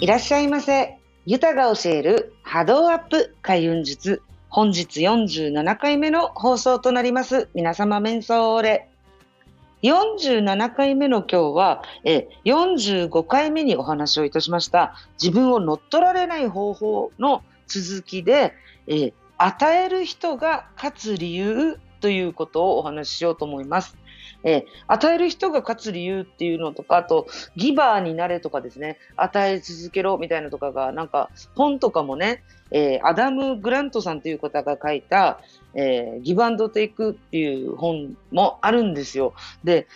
いらっしゃいませ。ユタが教える波動アップ開運術。本日47回目の放送となります。皆様、メンソーレ。47回目の今日は、え45回目にお話をいたしました。自分を乗っ取られない方法の続きで、え与える人が勝つ理由ということをお話ししようと思います。えー、与える人が勝つ理由っていうのとか、あと、ギバーになれとかですね、与え続けろみたいなとかが、なんか、本とかもね、えー、アダム・グラントさんという方が書いた、えー、ギブアンドテイクっていう本もあるんですよ。で、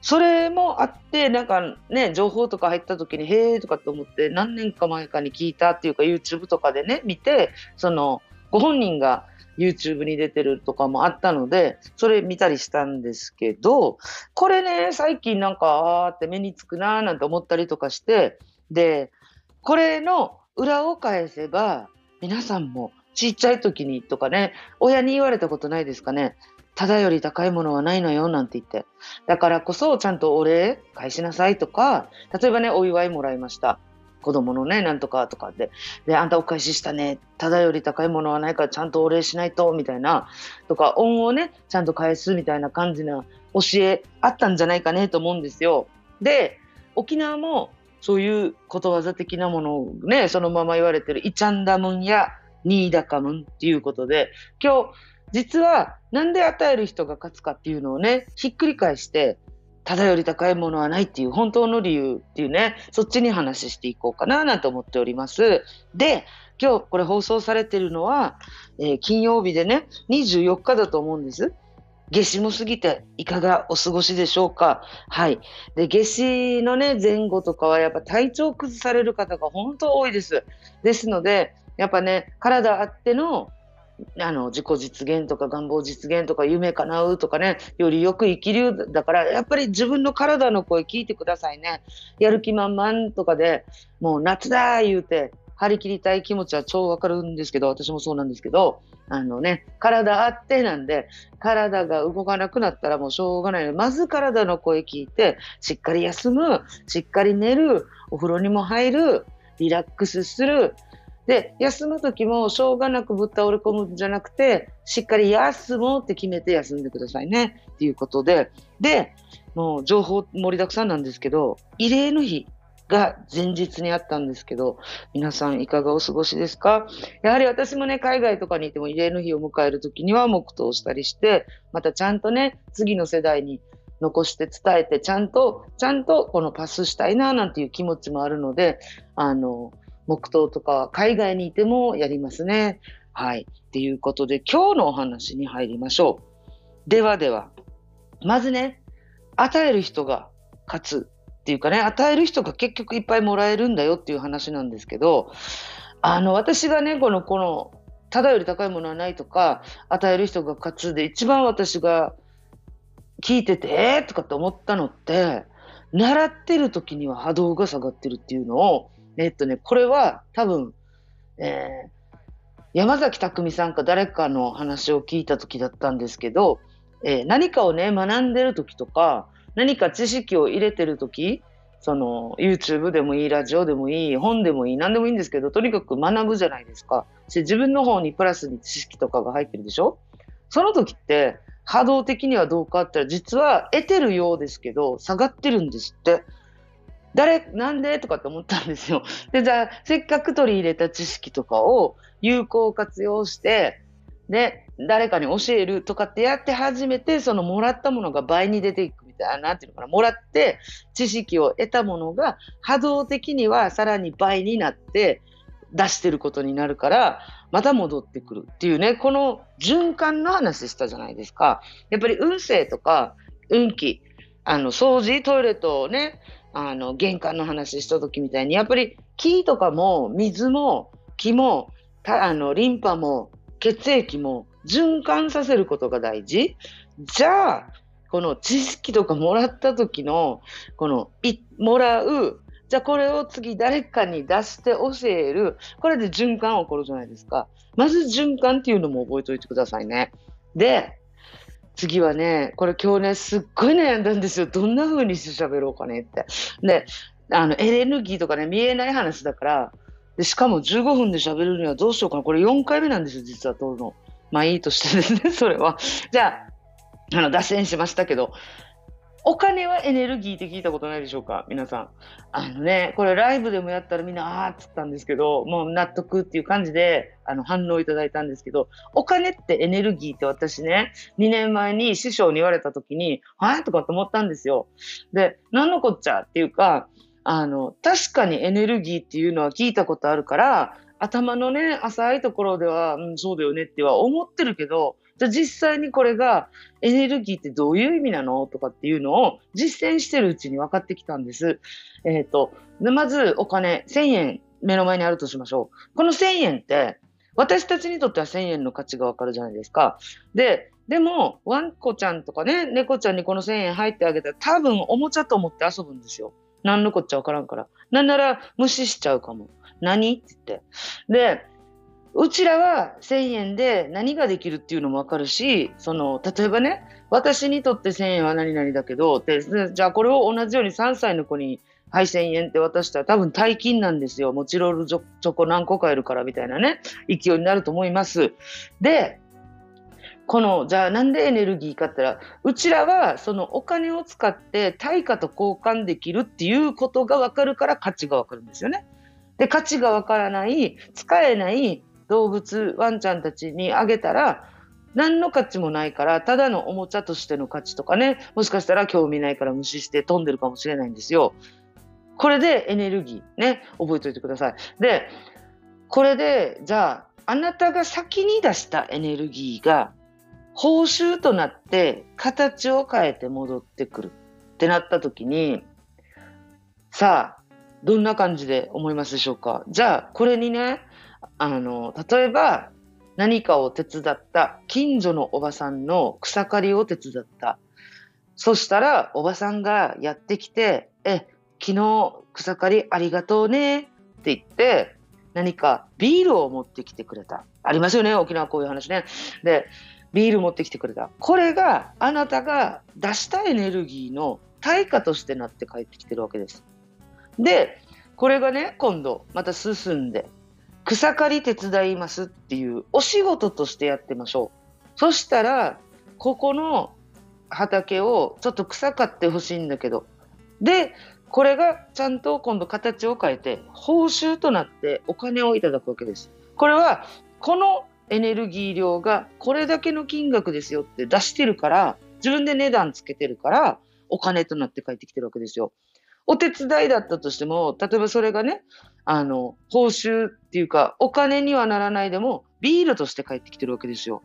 それもあって、なんかね、情報とか入った時に、へーとかって思って、何年か前かに聞いたっていうか、YouTube とかでね、見て、その、ご本人が YouTube に出てるとかもあったので、それ見たりしたんですけど、これね、最近なんか、あーって目につくなーなんて思ったりとかして、で、これの裏を返せば、皆さんもちっちゃい時にとかね、親に言われたことないですかね。ただより高いものはないのよなんて言って。だからこそちゃんとお礼返しなさいとか、例えばね、お祝いもらいました。子供のね、なんとかとかで、で、あんたお返ししたね、ただより高いものはないからちゃんとお礼しないと、みたいな、とか、恩をね、ちゃんと返すみたいな感じな教えあったんじゃないかねと思うんですよ。で、沖縄もそういうことわざ的なものをね、そのまま言われてる、イチャンダムンやニーダカムンっていうことで、今日、実はなんで与える人が勝つかっていうのをね、ひっくり返して、ただより高いものはないっていう本当の理由っていうね、そっちに話していこうかななんて思っております。で、今日これ放送されてるのは、えー、金曜日でね、24日だと思うんです。夏至も過ぎていかがお過ごしでしょうか？はい。で、夏至のね、前後とかはやっぱ体調崩される方が本当多いです。ですので、やっぱね、体あってのあの自己実現とか願望実現とか夢叶うとかねよりよく生きるだからやっぱり自分の体の声聞いてくださいね。やる気満々とかでもう夏だ言うて張り切りたい気持ちは超わかるんですけど私もそうなんですけどあのね体あってなんで体が動かなくなったらもうしょうがないのでまず体の声聞いてしっかり休むしっかり寝るお風呂にも入るリラックスするで、休む時もしょうがなくぶっ倒れ込むんじゃなくて、しっかり休もうって決めて休んでくださいね。っていうことで、で、もう情報盛りだくさんなんですけど、慰霊の日が前日にあったんですけど、皆さんいかがお過ごしですか？やはり私もね、海外とかにいても慰霊の日を迎える時には黙祷したりして、またちゃんとね、次の世代に残して伝えて、ちゃんと、ちゃんとこのパスしたいな、なんていう気持ちもあるので、あの、黙祷とか海外にいてもやりますね。はい。っていうことで今日のお話に入りましょう。ではでは、まずね、与える人が勝つっていうかね、与える人が結局いっぱいもらえるんだよっていう話なんですけど、あの、私がね、この、この、ただより高いものはないとか、与える人が勝つで一番私が聞いてて、えーとかって思ったのって、習ってる時には波動が下がってるっていうのをえっとね、これは多分、えー、山崎匠さんか誰かの話を聞いた時だったんですけど、えー、何かをね、学んでる時とか、何か知識を入れてる時、その YouTube でもいい、ラジオでもいい、本でもいい、何でもいいんですけど、とにかく学ぶじゃないですか。自分の方にプラスに知識とかが入ってるでしょ？その時って波動的にはどうかって言ったら実は得てるようですけど下がってるんですって。誰、なんで？とかって思ったんですよ。で、じゃあ、せっかく取り入れた知識とかを有効活用して、で、誰かに教えるとかってやって初めて、そのもらったものが倍に出ていくみたいな、なんていうのかな、もらって知識を得たものが波動的にはさらに倍になって出してることになるから、また戻ってくるっていうね、この循環の話したじゃないですか。やっぱり運勢とか運気、あの、掃除、トイレとね、あの、玄関の話した時みたいに、やっぱり木とかも水も木も、あの、リンパも血液も循環させることが大事。じゃあ、この知識とかもらった時の、この、い、もらう、じゃあこれを次誰かに出して教える。これで循環起こるじゃないですか。まず循環っていうのも覚えておいてくださいね。で、次はね、これ今日ね、すっごい悩んだんですよ。どんな風にして喋ろうかねって。で、あの、エネルギーとかね、見えない話だから、で、しかも15分で喋るにはどうしようかな。これ4回目なんですよ、実は撮るの。まあいいとしてですね、それは。じゃあ、あの、脱線しましたけど、お金はエネルギーって聞いたことないでしょうか？皆さん。あのね、これライブでもやったらみんな、あーっつったんですけど、もう納得っていう感じで、あの、反応いただいたんですけど、お金ってエネルギーって私ね、2年前に師匠に言われた時に、はいとかって思ったんですよ。で、何のこっちゃっていうか、あの、確かにエネルギーっていうのは聞いたことあるから、頭のね、浅いところでは、うん、そうだよねっては思ってるけど、じゃあ実際にこれがエネルギーってどういう意味なの？とかっていうのを実践してるうちに分かってきたんです。えっ、ー、と、まずお金、1000円目の前にあるとしましょう。この1000円って、私たちにとっては1000円の価値がわかるじゃないですか。で、でも、ワンコちゃんとかね、猫ちゃんにこの1000円入ってあげたら多分おもちゃと思って遊ぶんですよ。何のこっちゃわからんから。なんなら無視しちゃうかも。何？って言って。で、うちらは1000円で何ができるっていうのもわかるし、その、例えばね、私にとって1000円は何々だけど、で、じゃあこれを同じように3歳の子に、はい、1000円って渡したら多分大金なんですよ。もちろんチョコ何個買えるからみたいなね、勢いになると思います。で、この、じゃあなんでエネルギーかって言ったら、うちらはそのお金を使って対価と交換できるっていうことがわかるから価値がわかるんですよね。で、価値がわからない、使えない動物、ワンちゃんたちにあげたら、何の価値もないから、ただのおもちゃとしての価値とかね、もしかしたら興味ないから無視して飛んでるかもしれないんですよ。これでエネルギーね、覚えておいてください。で、これで、じゃあ、あなたが先に出したエネルギーが報酬となって形を変えて戻ってくるってなった時に、さあ、どんな感じで思いますでしょうか？じゃあ、これにね、あの、例えば、何かを手伝った、近所のおばさんの草刈りを手伝った。そしたら、おばさんがやってきて、え、昨日草刈りありがとうねって言って、何かビールを持ってきてくれた。ありますよね、沖縄こういう話ね。で、ビール持ってきてくれた。これがあなたが出したエネルギーの対価としてなって帰ってきてるわけです。で、これがね、今度また進んで、草刈り手伝いますっていうお仕事としてやってましょう。そしたら、ここの畑をちょっと草刈ってほしいんだけど。で、これがちゃんと今度形を変えて報酬となってお金をいただくわけです。これはこのエネルギー量がこれだけの金額ですよって出してるから、自分で値段つけてるから、お金となって帰ってきてるわけですよ。お手伝いだったとしても、例えばそれがね、あの、報酬っていうか、お金にはならないでも、ビールとして帰ってきてるわけですよ。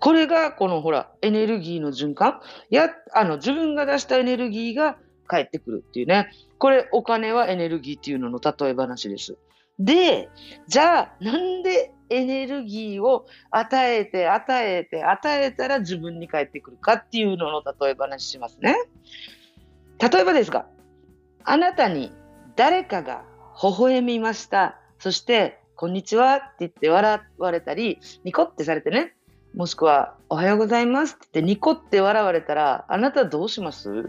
これが、このほら、エネルギーの循環。や、あの、自分が出したエネルギーが返ってくるっていうね。これ、お金はエネルギーっていうのの例え話です。で、じゃあ、なんでエネルギーを与えて、与えて、与えたら自分に返ってくるかっていうのの例え話しますね。例えばですが、あなたに誰かが微笑みました。そして、こんにちはって言って笑われたり、ニコってされてね、もしくは、おはようございますって言ってニコって笑われたら、あなたどうします？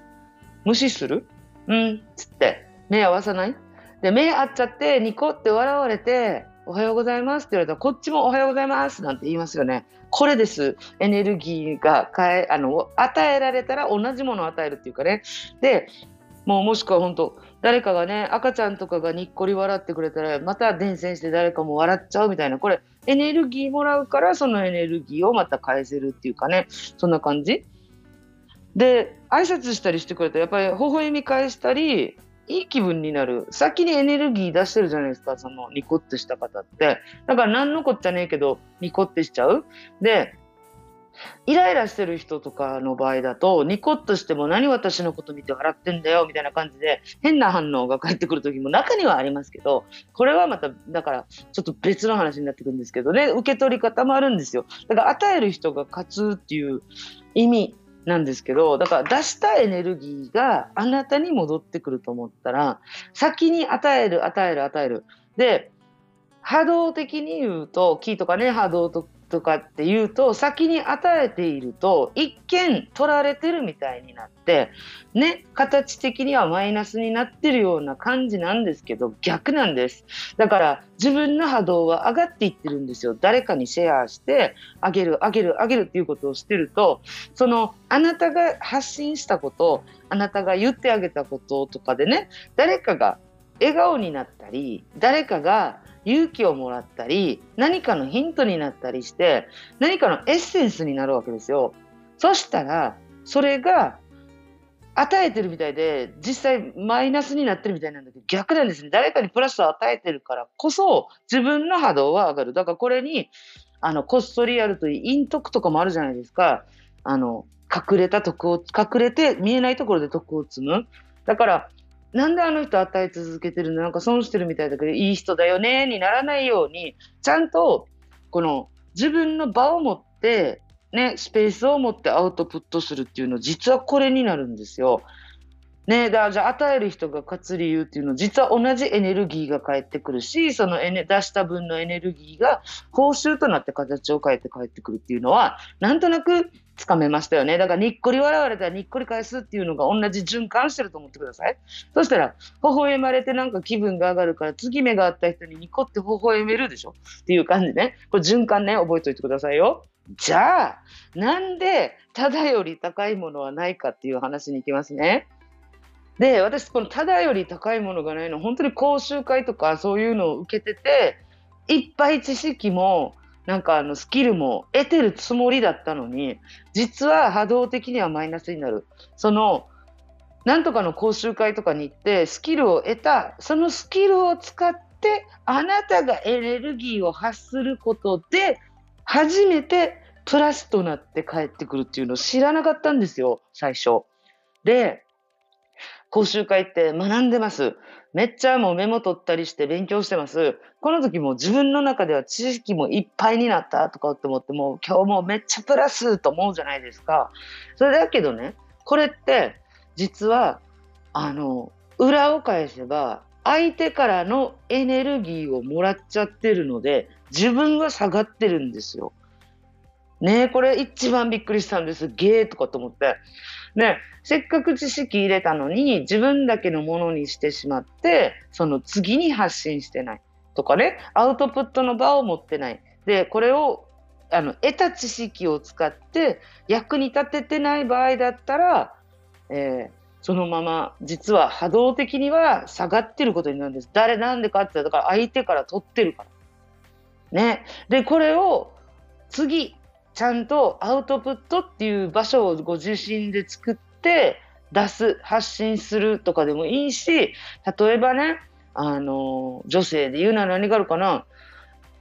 無視する？うんつって、目合わさない？で、目合っちゃって、ニコって笑われて、おはようございますって言われたら、こっちもおはようございますなんて言いますよね。これです。エネルギーが変え、あの、与えられたら同じものを与えるっていうかね。で、もうもしくは本当、誰かがね、赤ちゃんとかがにっこり笑ってくれたら、また伝染して誰かも笑っちゃうみたいな、これ、エネルギーもらうから、そのエネルギーをまた返せるっていうかね、そんな感じ。で、挨拶したりしてくれたら、やっぱり微笑み返したり、いい気分になる。先にエネルギー出してるじゃないですか、そのニコってした方って。だから何のこっちゃねえけど、ニコってしちゃう。で、イライラしてる人とかの場合だと、ニコッとしても何私のこと見て笑ってんだよみたいな感じで変な反応が返ってくる時も中にはありますけど、これはまた、だからちょっと別の話になってくるんですけどね、受け取り方もあるんですよ。だから与える人が勝つっていう意味なんですけど、だから出したエネルギーがあなたに戻ってくると思ったら、先に与える、与える、与える。で、波動的に言うと、木とかね、波動ととかっていうと先に与えていると一見取られてるみたいになってね形的にはマイナスになってるような感じなんですけど逆なんです。だから自分の波動は上がっていってるんですよ。誰かにシェアしてあげるあげるあげるっていうことをしてるとそのあなたが発信したことあなたが言ってあげたこととかでね誰かが笑顔になったり誰かが勇気をもらったり何かのヒントになったりして何かのエッセンスになるわけですよ。そしたらそれが与えてるみたいで実際マイナスになってるみたいなんだけど逆なんですね。誰かにプラスを与えてるからこそ自分の波動は上がる。だからこれにあのこっそりやるという陰徳とかもあるじゃないですか。あの隠れた徳を隠れて見えないところで徳を積む。だからなんであの人与え続けてるの？なんか損してるみたいだけどいい人だよね？にならないようにちゃんとこの自分の場を持ってねスペースを持ってアウトプットするっていうの実はこれになるんですよ。ね、だじゃあ与える人が勝つ理由っていうのは実は同じエネルギーが返ってくるしそのエネ出した分のエネルギーが報酬となって形を変えて返ってくるっていうのはなんとなくつかめましたよね。だからにっこり笑われたらにっこり返すっていうのが同じ循環してると思ってください。そしたら微笑まれてなんか気分が上がるから次目があった人にニコって微笑めるでしょ。っていう感じね。これ循環ね。覚えておいてくださいよ。じゃあなんでただより高いものはないかっていう話に行きますね。で私このただより高いものがないの本当に講習会とかそういうのを受けてていっぱい知識もなんかあのスキルも得てるつもりだったのに実は波動的にはマイナスになるそのなんとかの講習会とかに行ってスキルを得たそのスキルを使ってあなたがエネルギーを発することで初めてプラスとなって帰ってくるっていうのを知らなかったんですよ最初。で講習会って学んでます。めっちゃもうメモ取ったりして勉強してます。この時も自分の中では知識もいっぱいになったとかって思ってもう今日もめっちゃプラスと思うじゃないですか。それだけどね、これって実はあの裏を返せば相手からのエネルギーをもらっちゃってるので自分が下がってるんですよ。ねこれ一番びっくりしたんです。ゲーとかと思って。ね、せっかく知識入れたのに自分だけのものにしてしまってその次に発信してないとかねアウトプットの場を持ってないでこれをあの得た知識を使って役に立ててない場合だったら、えー、そのまま実は波動的には下がってることになるんです。誰なんでかってだから相手から取ってるから。ね。でこれを次ちゃんとアウトプットっていう場所をご自身で作って出す発信するとかでもいいし例えばねあの女性で言うなら何があるかな。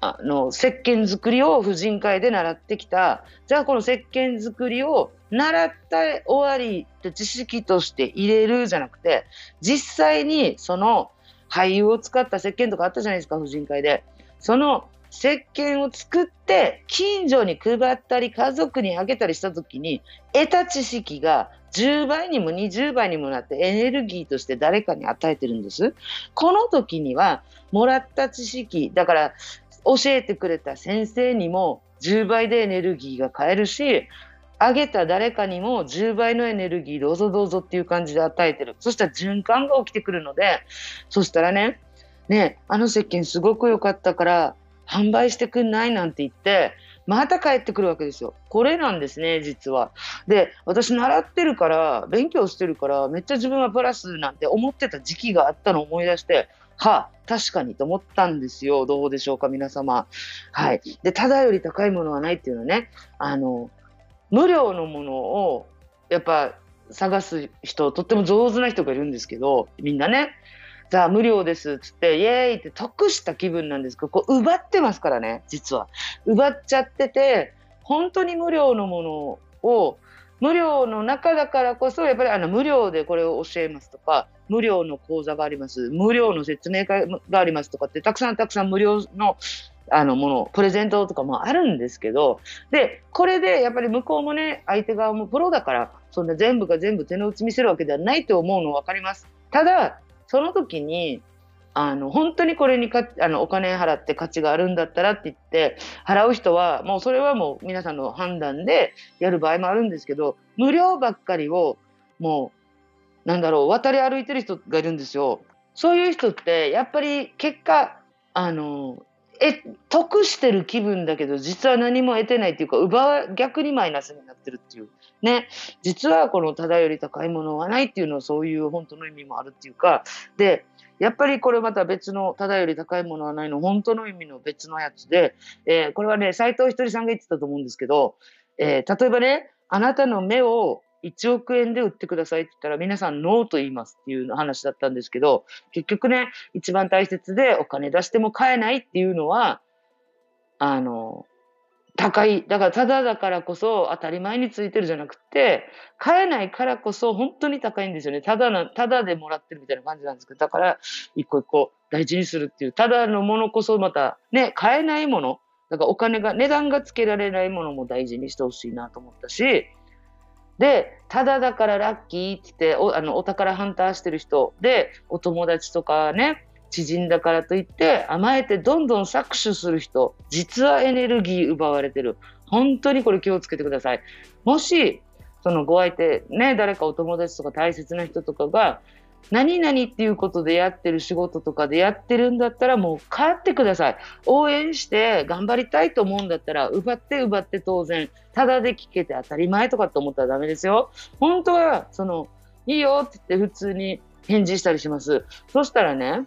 あの石鹸作りを婦人会で習ってきた。じゃあこの石鹸作りを習った終わりって知識として入れるじゃなくて実際にその俳優を使った石鹸とかあったじゃないですか婦人会で。その石鹸を作って近所に配ったり家族にあげたりした時に得た知識が10倍にも20倍にもなってエネルギーとして誰かに与えてるんです。この時にはもらった知識だから教えてくれた先生にも10倍でエネルギーが変えるしあげた誰かにも10倍のエネルギーどうぞどうぞっていう感じで与えてるそしたら循環が起きてくるのでそしたらねねあの石鹸すごく良かったから販売してくんないなんて言って、また帰ってくるわけですよ。これなんですね、実は。で、私習ってるから、勉強してるから、めっちゃ自分はプラスなんて思ってた時期があったのを思い出して、はあ、確かにと思ったんですよ。どうでしょうか、皆様。はい。で、ただより高いものはないっていうのはね、あの、無料のものを、やっぱ、探す人、とっても上手な人がいるんですけど、みんなね、じゃあ無料ですっつって、イエーイって得した気分なんですけど、こう奪ってますからね、実は。奪っちゃってて、本当に無料のものを、無料の中だからこそ、やっぱりあの無料でこれを教えますとか、無料の講座があります、無料の説明会がありますとかって、たくさんたくさん無料のあのもの、プレゼントとかもあるんですけど、で、これでやっぱり向こうもね、相手側もプロだから、そんな全部が全部手の内見せるわけではないと思うの分かります。ただ、その時にあの、本当にこれにかあのお金払って価値があるんだったらって言って、払う人は、もうそれはもう皆さんの判断でやる場合もあるんですけど、無料ばっかりを、もう、なんだろう、渡り歩いてる人がいるんですよ。そういう人って、やっぱり結果、あの、え、得してる気分だけど、実は何も得てないっていうか、奪わ、逆にマイナスになってるっていう。ね。実はこのただより高いものはないっていうのはそういう本当の意味もあるっていうか、で、やっぱりこれまた別の、ただより高いものはないの、本当の意味の別のやつで、えー、これはね、斎藤ひとりさんが言ってたと思うんですけど、えー、例えばね、あなたの目を1億円で売ってくださいって言ったら皆さんノーと言いますっていう話だったんですけど、結局ね、一番大切でお金出しても買えないっていうのは、あの、高い。だからただだからこそ当たり前についてるじゃなくて、買えないからこそ本当に高いんですよね。ただな、ただでもらってるみたいな感じなんですけど、だから一個一個大事にするっていう、ただのものこそまたね、買えないもの、だからお金が、値段がつけられないものも大事にしてほしいなと思ったし、で、ただだからラッキーって言って、おあのお宝ハンターしてる人で、お友達とかね、知人だからといって甘えてどんどん搾取する人、実はエネルギー奪われてる。本当にこれ気をつけてください。もし、そのご相手、ね、誰かお友達とか大切な人とかが、何々っていうことでやってる仕事とかでやってるんだったらもう帰ってください。応援して頑張りたいと思うんだったら奪って奪って当然。ただで聞けて当たり前とかって思ったらダメですよ。本当は、その、いいよって言って普通に返事したりします。そしたらね、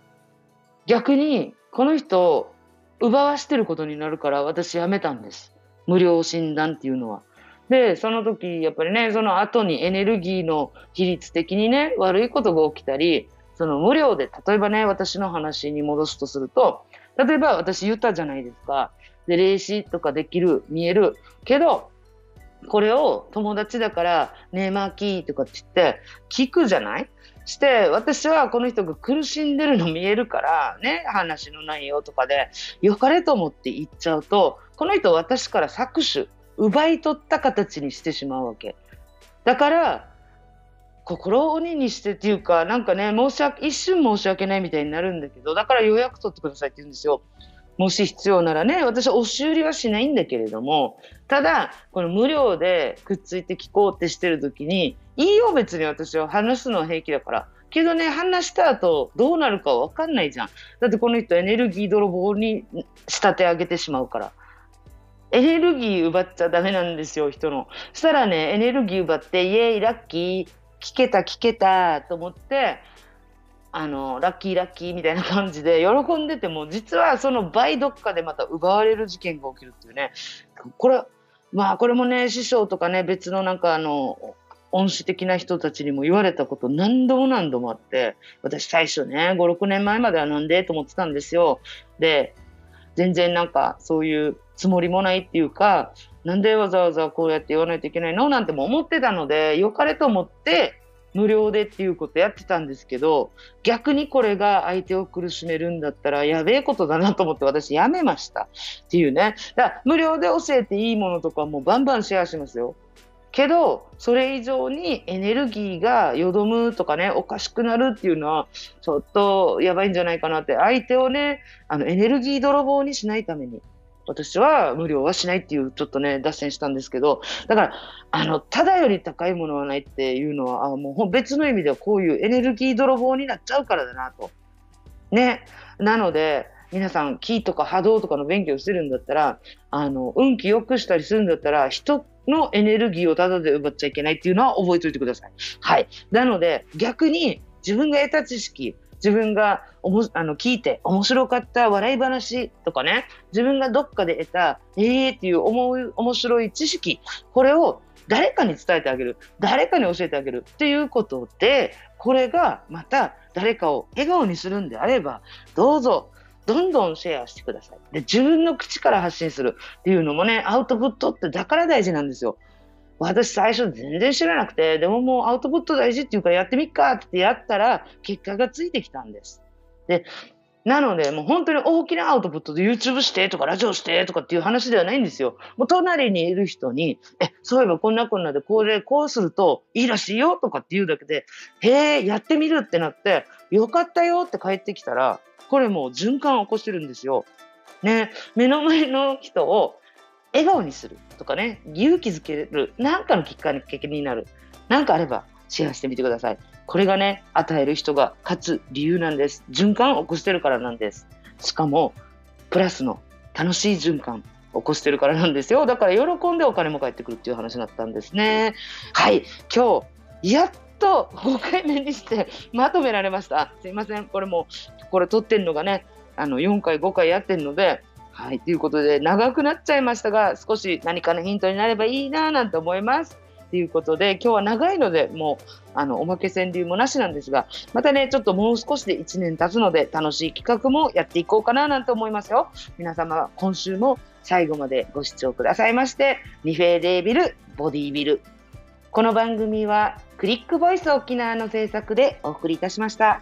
逆に、この人、奪わしてることになるから私やめたんです。無料診断っていうのは。で、その時、やっぱりね、その後にエネルギーの比率的にね、悪いことが起きたり、その無料で、例えばね、私の話に戻すとすると、例えば私言ったじゃないですか。で、霊視とかできる、見える。けど、これを友達だから、ねえ、マーキーとかって言って、聞くじゃない？して、私はこの人が苦しんでるの見えるから、ね、話の内容とかで、良かれと思って言っちゃうと、この人私から搾取、奪い取った形にしてしまうわけ。だから、心を鬼にしてっていうか、なんかね、申し訳、一瞬申し訳ないみたいになるんだけど、だから予約取ってくださいって言うんですよ。もし必要ならね、私は押し売りはしないんだけれども、ただ、この無料でくっついて聞こうってしてる時に、いいよ別に私は話すのは平気だから。けどね、話した後どうなるかわかんないじゃん。だってこの人エネルギー泥棒に仕立て上げてしまうから。エネルギー奪っちゃダメなんですよ、人の。そしたらね、エネルギー奪って、イエーイ、ラッキー、聞けた、聞けた、と思って、あの、ラッキーラッキーみたいな感じで喜んでても、実はその倍どっかでまた奪われる事件が起きるっていうね。これ、まあこれもね、師匠とかね、別のなんかあの、恩師的な人たちにも言われたこと何度も何度もあって、私最初ね、5、6年前まではなんで？と思ってたんですよ。で、全然なんかそういうつもりもないっていうか、なんでわざわざこうやって言わないといけないの？なんても思ってたので、良かれと思って無料でっていうことやってたんですけど、逆にこれが相手を苦しめるんだったらやべえことだなと思って私やめましたっていうね。だから無料で教えていいものとかもうバンバンシェアしますよ。けど、それ以上にエネルギーがよどむとかね、おかしくなるっていうのは、ちょっとやばいんじゃないかなって、相手をね、あの、エネルギー泥棒にしないために、私は無料はしないっていうちょっとね、脱線したんですけど、だから、あの、ただより高いものはないっていうのは、あもう別の意味ではこういうエネルギー泥棒になっちゃうからだなと。ね。なので、皆さん、気とか波動とかの勉強してるんだったら、あの、運気良くしたりするんだったら、人のエネルギーをただで奪っちゃいけないっていうのは覚えておいてください。はい。なので、逆に自分が得た知識、自分がおもあの聞いて面白かった笑い話とかね、自分がどっかで得た、ええー、っていう思う面白い知識、これを誰かに伝えてあげる、誰かに教えてあげるっていうことで、これがまた誰かを笑顔にするんであれば、どうぞどんどんシェアしてください。で、自分の口から発信するっていうのもね、アウトプットってだから大事なんですよ。私最初全然知らなくて、でももうアウトプット大事っていうかやってみっかってやったら結果がついてきたんです。で、なのでもう本当に大きなアウトプットで YouTube してとかラジオしてとかっていう話ではないんですよ。もう隣にいる人に、え、そういえばこんなこんなでこれこうするといいらしいよとかって言うだけで、へえ、やってみるってなって、よかったよって帰ってきたら、これもう循環を起こしてるんですよ。ね、目の前の人を笑顔にするとかね、勇気づける、なんかのきっかけになる。なんかあればシェアしてみてください。これがね、与える人が勝つ理由なんです。循環を起こしてるからなんです。しかも、プラスの楽しい循環を起こしてるからなんですよ。だから喜んでお金も返ってくるっていう話になったんですね。はい、今日、やっと5回目にしてまとめられました。すいません、これも、これ撮ってんのがね、あの4回、5回やってるので、はい、ということで長くなっちゃいましたが、少し何かのヒントになればいいななんて思います。ということで、今日は長いので、もう、あの、おまけ川柳もなしなんですが、またね、ちょっともう少しで1年経つので、楽しい企画もやっていこうかななんて思いますよ。皆様、今週も最後までご視聴くださいまして、リフェーデービル、ボディビル。この番組は、クリックボイス沖縄の制作でお送りいたしました。